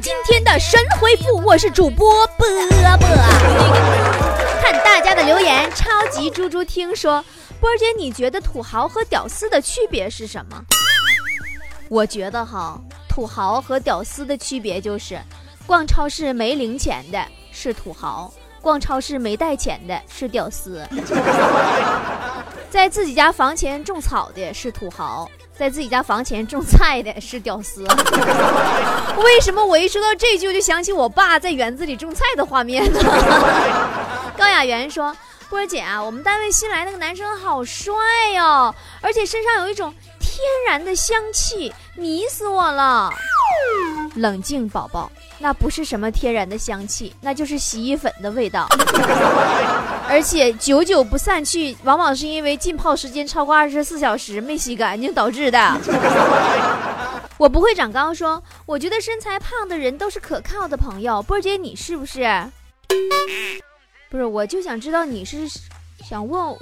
今天的神回复，我是主播波波。看大家的留言，超级猪猪听说，波姐，你觉得土豪和屌丝的区别是什么？我觉得哈，土豪和屌丝的区别就是，逛超市没零钱的是土豪，逛超市没带钱的是屌丝。在自己家房前种草的是土豪。在自己家房前种菜的是屌丝，为什么我一说到这句就想起我爸在园子里种菜的画面呢？高雅媛说：“波儿姐啊，我们单位新来那个男生好帅哟，而且身上有一种天然的香气，迷死我了。”冷静，宝宝。那不是什么天然的香气，那就是洗衣粉的味道，而且久久不散去，往往是因为浸泡时间超过二十四小时没洗干净导致的。我不会长高，说我觉得身材胖的人都是可靠的朋友。波姐，你是不是？不是，我就想知道你是想问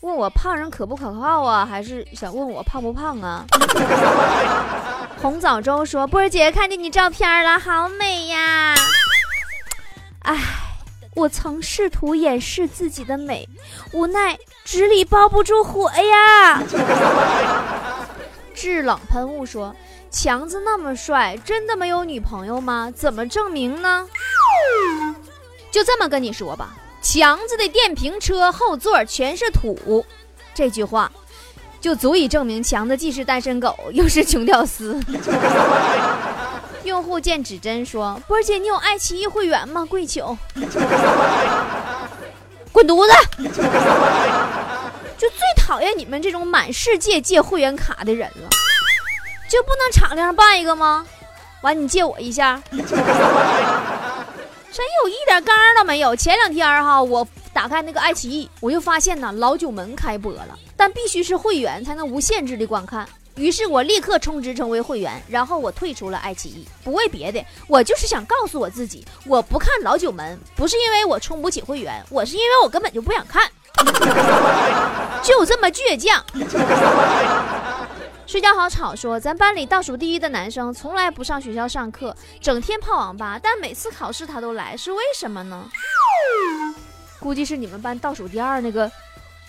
问我胖人可不可靠啊，还是想问我胖不胖啊？红枣粥说：“波儿姐，看见你照片了，好美呀！哎，我曾试图掩饰自己的美，无奈纸里包不住火呀。”制冷喷雾说：“强子那么帅，真的没有女朋友吗？怎么证明呢？就这么跟你说吧，强子的电瓶车后座全是土。”这句话。就足以证明强子既是单身狗，又是穷屌丝。用户见指针说：“波姐，你有爱奇艺会员吗？跪求，滚犊子！就最讨厌你们这种满世界借会员卡的人了，就不能敞亮办一个吗？完，你借我一下，真有一点刚都没有。前两天哈，我。”打开那个爱奇艺，我又发现呢，老九门开播了，但必须是会员才能无限制的观看。于是我立刻充值成为会员，然后我退出了爱奇艺，不为别的，我就是想告诉我自己，我不看老九门，不是因为我充不起会员，我是因为我根本就不想看，就这么倔强。睡觉好吵说，咱班里倒数第一的男生从来不上学校上课，整天泡网吧，但每次考试他都来，是为什么呢？估计是你们班倒数第二那个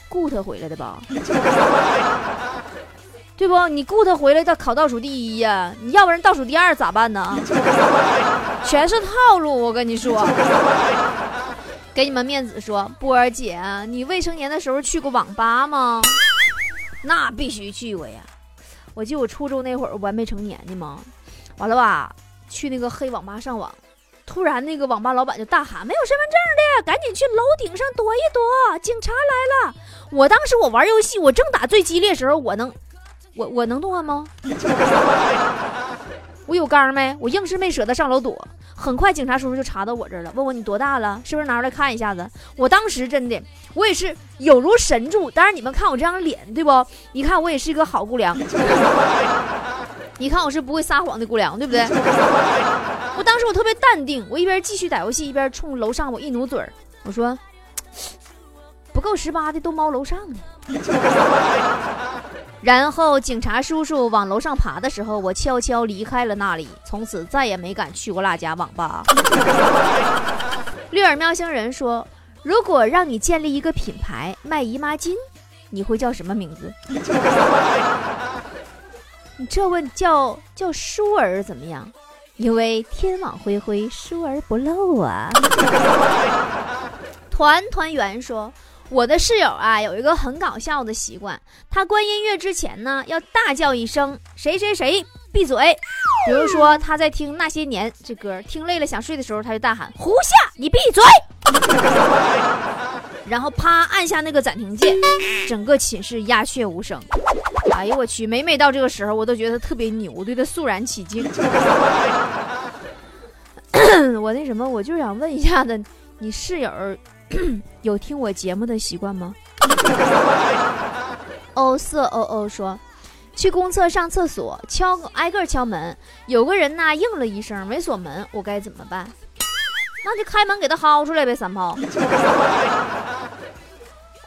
顾他回来的吧？对不？你顾他回来，他考倒数第一呀！你要不然倒数第二咋办呢？全是套路，我跟你说。给你们面子说，波儿姐，你未成年的时候去过网吧吗？那必须去过呀！我记得我初中那会儿，我还没成年呢嘛。完了吧，去那个黑网吧上网。突然，那个网吧老板就大喊：“没有身份证的，赶紧去楼顶上躲一躲，警察来了！”我当时我玩游戏，我正打最激烈时候，我能，我我能动弹吗？我有刚没？我硬是没舍得上楼躲。很快，警察叔叔就查到我这儿了，问我你多大了，是不是拿出来看一下子？我当时真的，我也是有如神助。当然，你们看我这张脸，对不？你看我也是一个好姑娘。你看我是不会撒谎的姑娘，对不对？我当时我特别淡定，我一边继续打游戏，一边冲楼上我一努嘴，我说：“ 不够十八的都猫楼上呢。”然后警察叔叔往楼上爬的时候，我悄悄离开了那里，从此再也没敢去过那家网吧。绿耳喵星人说：“如果让你建立一个品牌卖姨妈巾，你会叫什么名字？” 你这问叫叫舒儿怎么样？因为天网恢恢，疏而不漏啊！团团圆说，我的室友啊有一个很搞笑的习惯，他关音乐之前呢要大叫一声“谁谁谁闭嘴”。比如说他在听《那些年》这歌，听累了想睡的时候，他就大喊“胡夏，你闭嘴”，然后啪按下那个暂停键，整个寝室鸦雀无声。哎呦我去！每每到这个时候，我都觉得特别牛，对他肃然起敬。我那什么，我就想问一下子，你室友 有听我节目的习惯吗？哦色哦哦说，去公厕上厕所，敲挨个敲门，有个人呐应了一声，没锁门，我该怎么办？那就开门给他薅出来呗，三炮。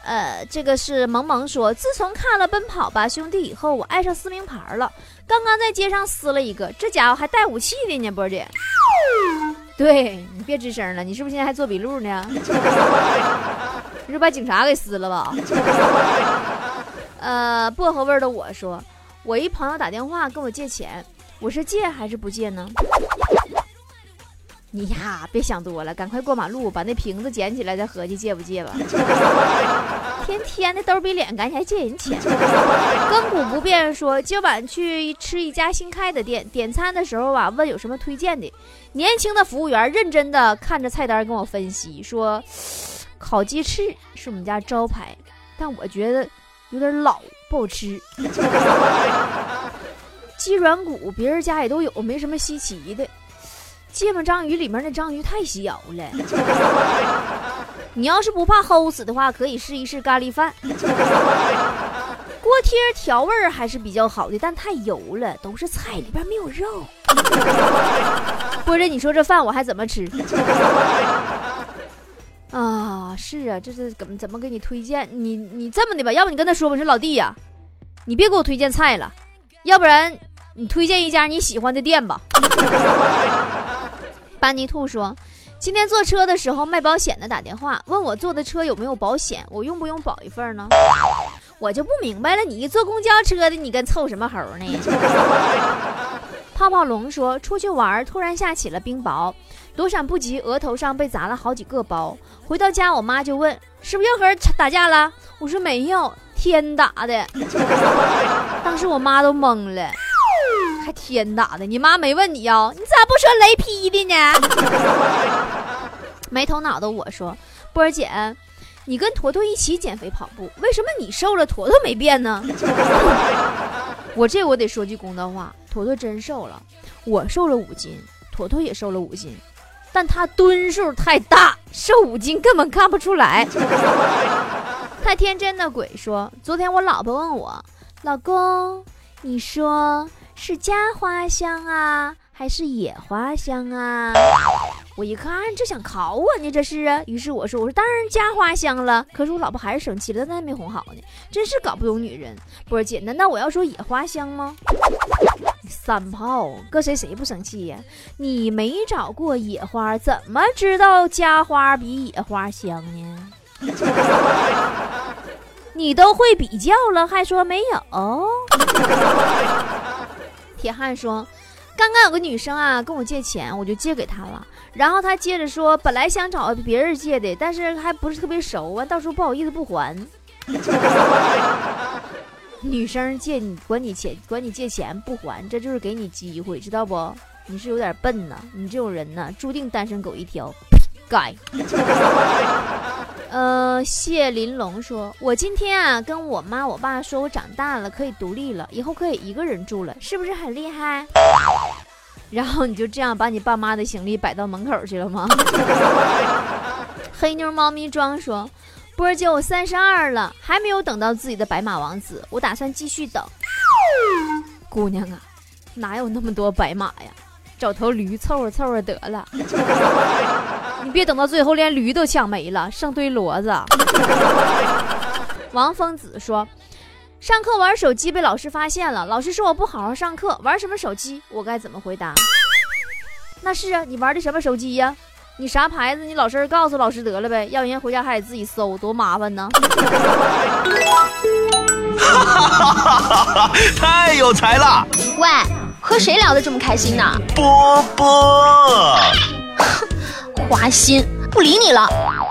呃，这个是萌萌说，自从看了《奔跑吧兄弟》以后，我爱上撕名牌了。刚刚在街上撕了一个，这家伙还带武器的呢，波姐。对你别吱声了，你是不是现在还做笔录呢？你 是把警察给撕了吧？呃，薄荷味的我说，我一朋友打电话跟我借钱，我是借还是不借呢？你呀，别想多了，赶快过马路，把那瓶子捡起来，再合计借不借吧。天天的兜比脸干，你还借人钱？亘古不变说，今晚去吃一家新开的店，点餐的时候啊，问有什么推荐的。年轻的服务员认真的看着菜单跟我分析说，烤鸡翅是我们家招牌，但我觉得有点老，不好吃。鸡软骨别人家也都有，没什么稀奇的。芥末章鱼里面那章鱼太小了，你要是不怕齁死的话，可以试一试咖喱饭。锅贴调味儿还是比较好的，但太油了，都是菜里边没有肉。波姐，你说这饭我还怎么吃？啊，是啊，这是怎么怎么给你推荐？你你这么的吧，要不你跟他说吧，说老弟呀，你别给我推荐菜了，要不然你推荐一家你喜欢的店吧。班尼兔说：“今天坐车的时候，卖保险的打电话问我坐的车有没有保险，我用不用保一份呢？我就不明白了，你一坐公交车的，你跟凑什么猴呢？” 泡泡龙说：“出去玩，突然下起了冰雹，躲闪不及，额头上被砸了好几个包。回到家，我妈就问：是不是又和人打架了？我说没有，天打的。当时我妈都懵了。”还天打的！你妈没问你呀？你咋不说雷劈的呢？没头脑的我说：“波儿姐，你跟坨坨一起减肥跑步，为什么你瘦了，坨坨没变呢？” 我这我得说句公道话，坨坨真瘦了，我瘦了五斤，坨坨也瘦了五斤，但他吨数太大，瘦五斤根本看不出来。太天真的鬼说：“昨天我老婆问我，老公，你说。”是家花香啊，还是野花香啊？我一看，这想考我呢，这是啊。于是我说：“我说当然家花香了。”可是我老婆还是生气了，那还没哄好呢。真是搞不懂女人。波姐，难道我要说野花香吗？三炮，搁谁谁不生气呀？你没找过野花，怎么知道家花比野花香呢？你都会比较了，还说没有？铁汉说：“刚刚有个女生啊，跟我借钱，我就借给她了。然后他接着说，本来想找别人借的，但是还不是特别熟啊，到时候不好意思不还。女生借你管你钱，管你借钱不还，这就是给你机会，知道不？你是有点笨呐，你这种人呢，注定单身狗一条，该。”呃，谢林龙说：“我今天啊，跟我妈、我爸说，我长大了可以独立了，以后可以一个人住了，是不是很厉害？”然后你就这样把你爸妈的行李摆到门口去了吗？黑妞猫咪装说：“波儿姐，我三十二了，还没有等到自己的白马王子，我打算继续等。”姑娘啊，哪有那么多白马呀？找头驴凑合凑合得了。你别等到最后连驴都抢没了，剩堆骡子。王疯子说：“上课玩手机被老师发现了，老师说我不好好上课，玩什么手机？我该怎么回答？”那是啊，你玩的什么手机呀？你啥牌子？你老实告诉老师得了呗，要人回家还得自己搜，多麻烦呢。哈哈哈哈太有才了！喂，和谁聊得这么开心呢？波波。花心不理你了。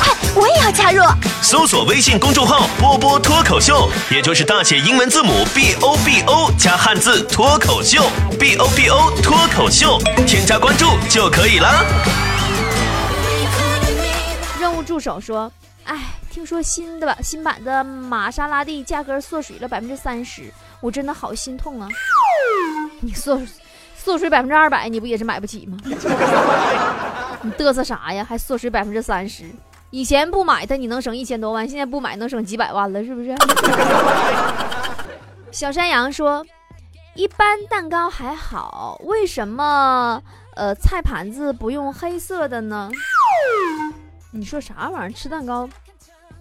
快，我也要加入。搜索微信公众号“波波脱口秀”，也就是大写英文字母 B O B O 加汉字“脱口秀 ”，B O B O 脱口秀，添加关注就可以了。任务助手说：“哎，听说新的吧，新版的玛莎拉蒂价格缩水了百分之三十，我真的好心痛啊！你缩缩水百分之二百，你不也是买不起吗？” 你嘚瑟啥呀？还缩水百分之三十？以前不买它你能省一千多万，现在不买能省几百万了，是不是？小山羊说：“一般蛋糕还好，为什么呃菜盘子不用黑色的呢？”你说啥玩意儿？吃蛋糕，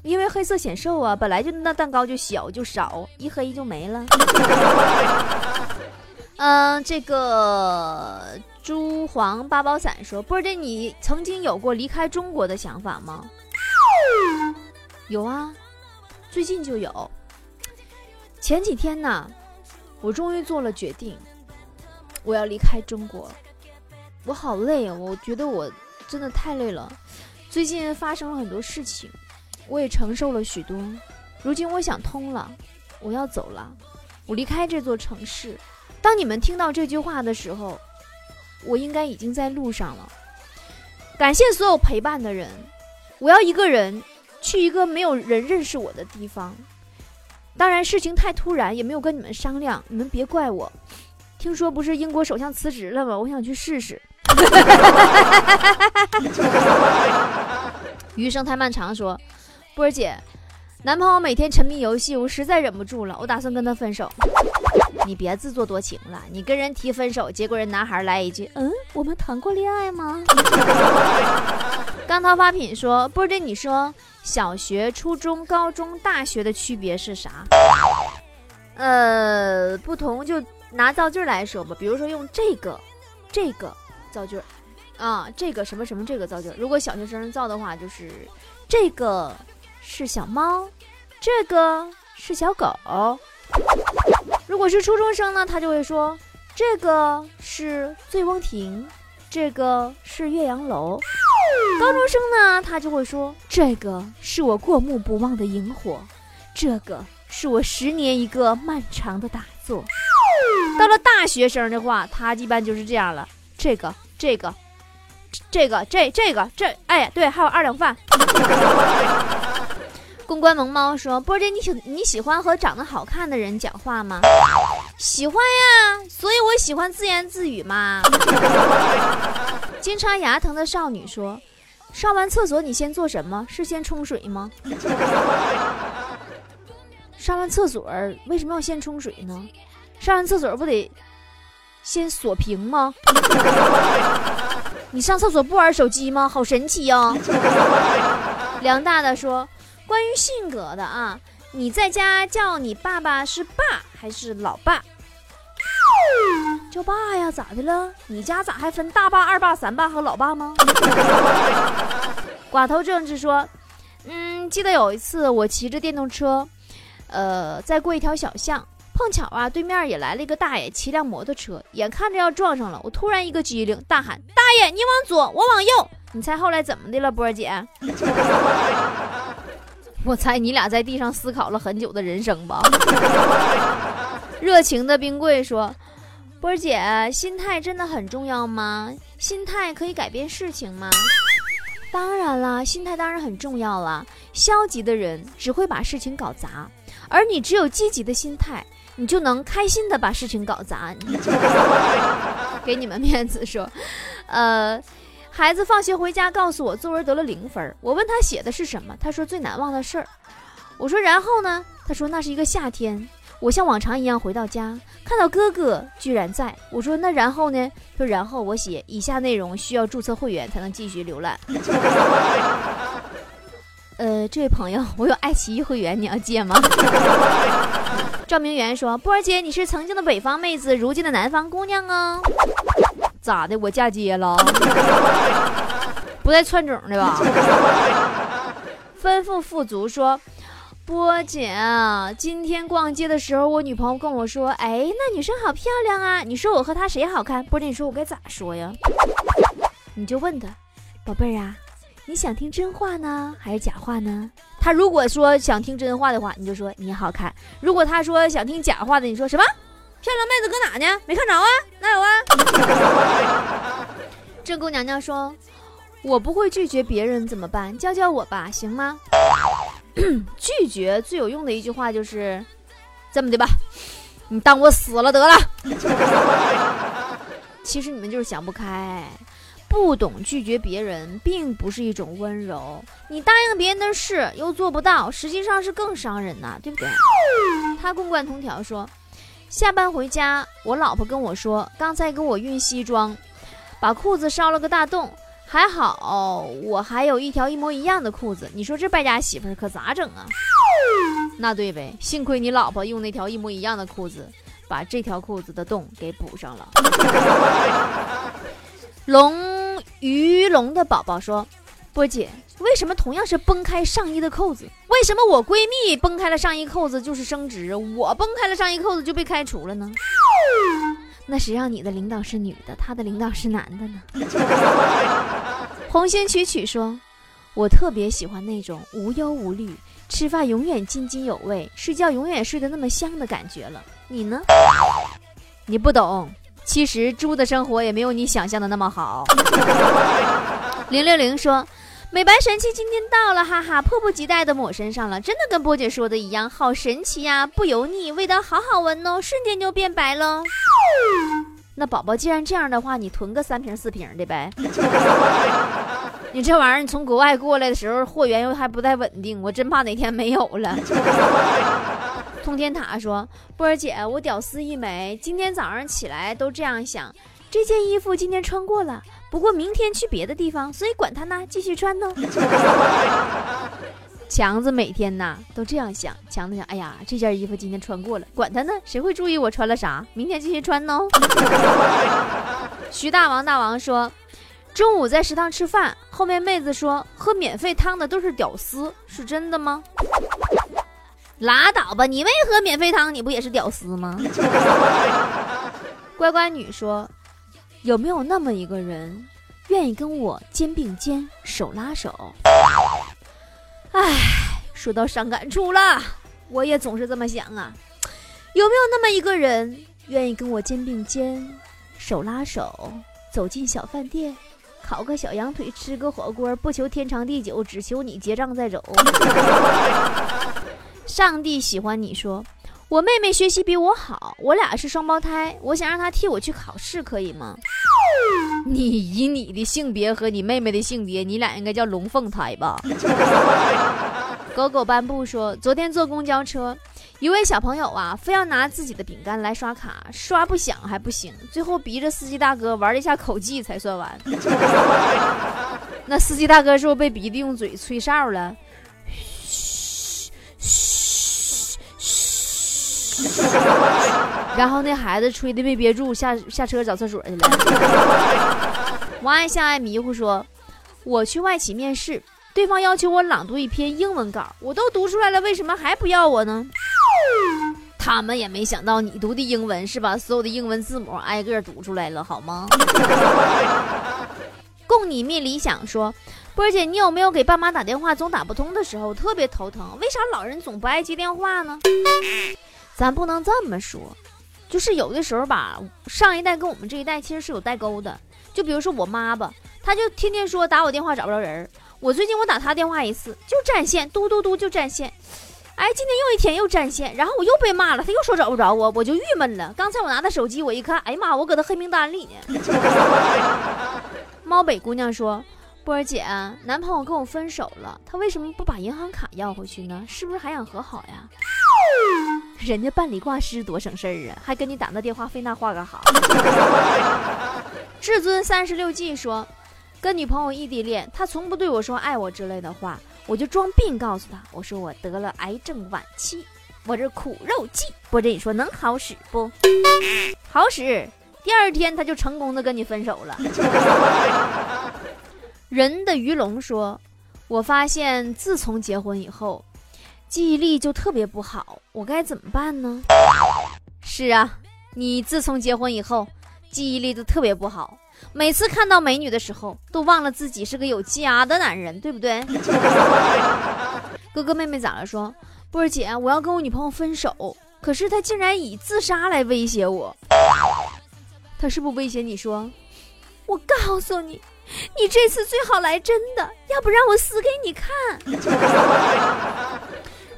因为黑色显瘦啊，本来就那蛋糕就小就少，一黑就没了。嗯，这个珠黄八宝伞说：“波姐，你曾经有过离开中国的想法吗？”有啊，最近就有。前几天呢，我终于做了决定，我要离开中国。我好累啊，我觉得我真的太累了。最近发生了很多事情，我也承受了许多。如今我想通了，我要走了，我离开这座城市。当你们听到这句话的时候，我应该已经在路上了。感谢所有陪伴的人，我要一个人去一个没有人认识我的地方。当然，事情太突然，也没有跟你们商量，你们别怪我。听说不是英国首相辞职了吗？我想去试试。余生太漫长，说波儿姐，男朋友每天沉迷游戏，我实在忍不住了，我打算跟他分手。你别自作多情了，你跟人提分手，结果人男孩来一句：“嗯，我们谈过恋爱吗？” 钢涛发品说：“波姐，你说小学、初中、高中、大学的区别是啥？”呃，不同就拿造句来说吧，比如说用这个、这个造句，啊，这个什么什么这个造句。如果小学生造的话，就是这个是小猫，这个是小狗。如果是初中生呢，他就会说这个是醉翁亭，这个是岳阳楼。高中生呢，他就会说这个是我过目不忘的萤火，这个是我十年一个漫长的打坐。到了大学生的话，他一般就是这样了，这个这个这个这这个这，哎，对，还有二两饭。公关萌猫说：“波姐，你喜你喜欢和长得好看的人讲话吗？喜欢呀，所以我喜欢自言自语嘛。”金叉牙疼的少女说：“上完厕所你先做什么？是先冲水吗？上完厕所为什么要先冲水呢？上完厕所不得先锁屏吗？你上厕所不玩手机吗？好神奇呀！”梁大大说。关于性格的啊，你在家叫你爸爸是爸还是老爸？叫爸呀，咋的了？你家咋还分大爸、二爸、三爸和老爸吗？寡头政治说，嗯，记得有一次我骑着电动车，呃，在过一条小巷，碰巧啊，对面也来了一个大爷，骑辆摩托车，眼看着要撞上了，我突然一个机灵，大喊：“大爷，你往左，我往右。”你猜后来怎么的了，波儿姐？我猜你俩在地上思考了很久的人生吧。热情的冰柜说：“波儿姐，心态真的很重要吗？心态可以改变事情吗？”当然了，心态当然很重要了。消极的人只会把事情搞砸，而你只有积极的心态，你就能开心的把事情搞砸。给你们面子说，呃。孩子放学回家告诉我作文得了零分，我问他写的是什么，他说最难忘的事儿。我说然后呢？他说那是一个夏天，我像往常一样回到家，看到哥哥居然在。我说那然后呢？说然后我写以下内容需要注册会员才能继续浏览。呃，这位朋友，我有爱奇艺会员，你要借吗？赵明元说：“波儿姐，你是曾经的北方妹子，如今的南方姑娘哦。”咋的？我嫁接了？不带串种的吧？吩咐富足说：“波姐，今天逛街的时候，我女朋友跟我说，哎，那女生好漂亮啊！你说我和她谁好看？波姐，你说我该咋说呀？你就问她，宝贝儿啊，你想听真话呢，还是假话呢？她如果说想听真话的话，你就说你好看；如果她说想听假话的，你说什么？”漂亮妹子搁哪呢？没看着啊？哪有啊？正宫娘娘说：“我不会拒绝别人，怎么办？教教我吧，行吗？” 拒绝最有用的一句话就是这么的吧，你当我死了得了。其实你们就是想不开，不懂拒绝别人，并不是一种温柔。你答应别人的事又做不到，实际上是更伤人呐，对不对？他公关同条说，下班回家，我老婆跟我说，刚才给我熨西装，把裤子烧了个大洞。还好我还有一条一模一样的裤子，你说这败家媳妇可咋整啊？那对呗，幸亏你老婆用那条一模一样的裤子，把这条裤子的洞给补上了。龙鱼龙的宝宝说：“波姐，为什么同样是崩开上衣的扣子，为什么我闺蜜崩开了上衣扣子就是升职，我崩开了上衣扣子就被开除了呢？”那谁让你的领导是女的，她的领导是男的呢？红星曲曲说：“我特别喜欢那种无忧无虑，吃饭永远津津有味，睡觉永远睡得那么香的感觉了。你呢？你不懂，其实猪的生活也没有你想象的那么好。”零六零说：“美白神器今天到了，哈哈，迫不及待的抹身上了，真的跟波姐说的一样，好神奇呀，不油腻，味道好好闻哦，瞬间就变白了。”那宝宝，既然这样的话，你囤个三瓶四瓶的呗。你这玩意儿，你从国外过来的时候，货源又还不太稳定，我真怕哪天没有了。通天塔说：“波儿姐，我屌丝一枚，今天早上起来都这样想，这件衣服今天穿过了，不过明天去别的地方，所以管他呢，继续穿呢。”强子每天呐都这样想，强子想，哎呀，这件衣服今天穿过了，管他呢，谁会注意我穿了啥？明天继续穿呢。徐大王大王说，中午在食堂吃饭，后面妹子说喝免费汤的都是屌丝，是真的吗？拉倒吧，你没喝免费汤，你不也是屌丝吗？乖乖女说，有没有那么一个人，愿意跟我肩并肩，手拉手？唉，说到伤感处了，我也总是这么想啊。有没有那么一个人，愿意跟我肩并肩、手拉手走进小饭店，烤个小羊腿，吃个火锅，不求天长地久，只求你结账再走。上帝喜欢你说，我妹妹学习比我好，我俩是双胞胎，我想让她替我去考试，可以吗？你以你的性别和你妹妹的性别，你俩应该叫龙凤胎吧？狗狗斑布说，昨天坐公交车，一位小朋友啊，非要拿自己的饼干来刷卡，刷不响还不行，最后逼着司机大哥玩了一下口技才算完。那司机大哥是不是被逼的用嘴吹哨了？然后那孩子吹的没憋住，下下车找厕所去了。王爱向爱迷糊说，我去外企面试，对方要求我朗读一篇英文稿，我都读出来了，为什么还不要我呢？他们也没想到你读的英文是把所有的英文字母挨个读出来了，好吗？供你觅理想说，波儿姐，你有没有给爸妈打电话总打不通的时候，特别头疼？为啥老人总不爱接电话呢？咱不能这么说。就是有的时候吧，上一代跟我们这一代其实是有代沟的。就比如说我妈吧，她就天天说打我电话找不着人儿。我最近我打她电话一次就占线，嘟嘟嘟就占线。哎，今天又一天又占线，然后我又被骂了，她又说找不着我，我就郁闷了。刚才我拿她手机，我一看，哎呀妈，我搁她黑名单里呢。猫北姑娘说：“波儿姐，男朋友跟我分手了，他为什么不把银行卡要回去呢？是不是还想和好呀？” 人家办理挂失多省事儿啊，还跟你打那电话费那话干哈？至尊三十六计说，跟女朋友异地恋，他从不对我说爱我之类的话，我就装病告诉他，我说我得了癌症晚期，我这苦肉计，波姐你说能好使不？好使。第二天他就成功的跟你分手了。人的鱼龙说，我发现自从结婚以后。记忆力就特别不好，我该怎么办呢？是啊，你自从结婚以后，记忆力都特别不好，每次看到美女的时候，都忘了自己是个有家的男人，对不对？哥哥妹妹咋了？说波儿姐，我要跟我女朋友分手，可是她竟然以自杀来威胁我。她是不是威胁你说？我告诉你，你这次最好来真的，要不然我死给你看。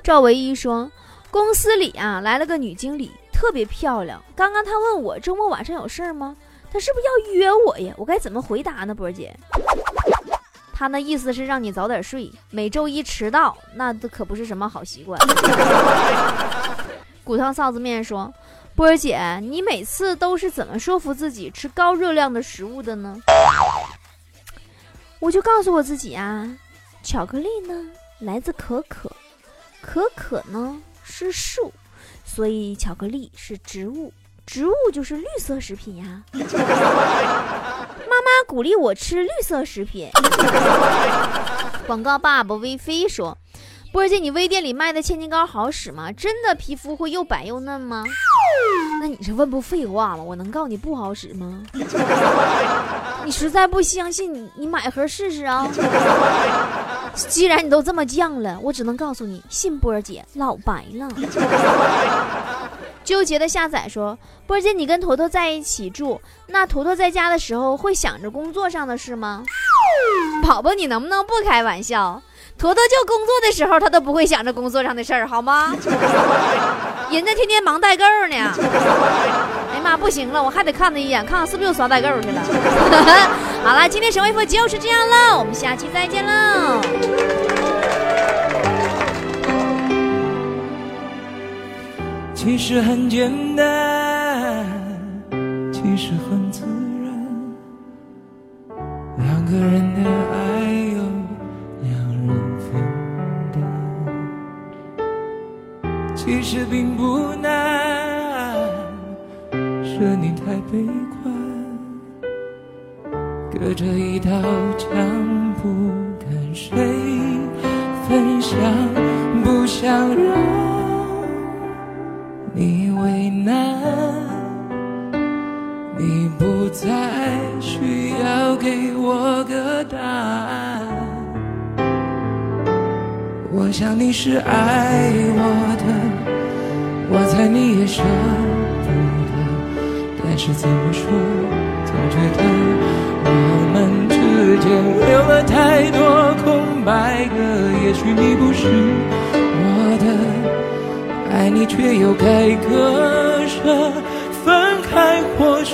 赵唯一说：“公司里啊来了个女经理，特别漂亮。刚刚她问我周末晚上有事儿吗？她是不是要约我呀？我该怎么回答呢，波儿姐？他那意思是让你早点睡，每周一迟到，那可不是什么好习惯。骨汤臊子面说：“波儿姐，你每次都是怎么说服自己吃高热量的食物的呢？”我就告诉我自己啊，巧克力呢来自可可，可可呢是树，所以巧克力是植物，植物就是绿色食品呀。妈妈鼓励我吃绿色食品。广告爸爸微飞说：“波儿姐，你微店里卖的千金膏好使吗？真的皮肤会又白又嫩吗？” 那你这问不废话吗？我能告诉你不好使吗？你实在不相信，你你买盒试试啊！既然你都这么犟了，我只能告诉你，信波儿姐老白了。纠结的下载说：“波儿姐，你跟坨坨在一起住，那坨坨在家的时候会想着工作上的事吗？”宝宝，你能不能不开玩笑？坨坨就工作的时候，他都不会想着工作上的事儿，好吗？人家天天忙代购呢。哎呀妈，不行了，我还得看他一眼，看看是不是又刷代购去了。好了，今天神回复就是这样了，我们下期再见喽。其实很简单，其实很自然，两个人的爱其实并不难，是你太悲观，隔着一道墙，不跟谁分享，不想让。你为难，你不再需要给我个答案。我想你是爱我的，爱你也舍不得，但是怎么说，总觉得我们之间留了太多空白格。也许你不是我的。爱你却又该割舍，分开或许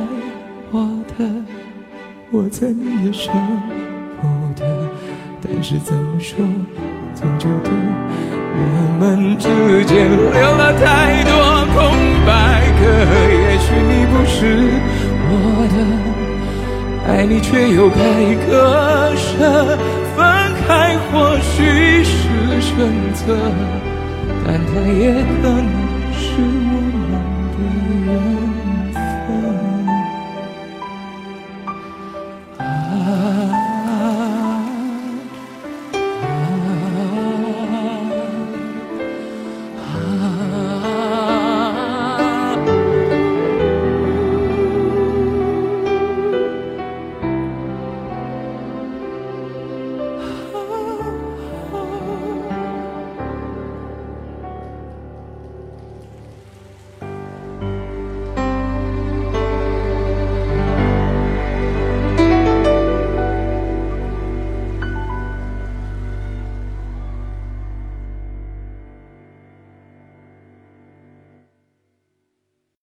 我猜你也舍不得，但是怎么说，总觉得我们之间留了太多空白格。也许你不是我的，爱你却又该割舍，分开或许是选择，但它也可能。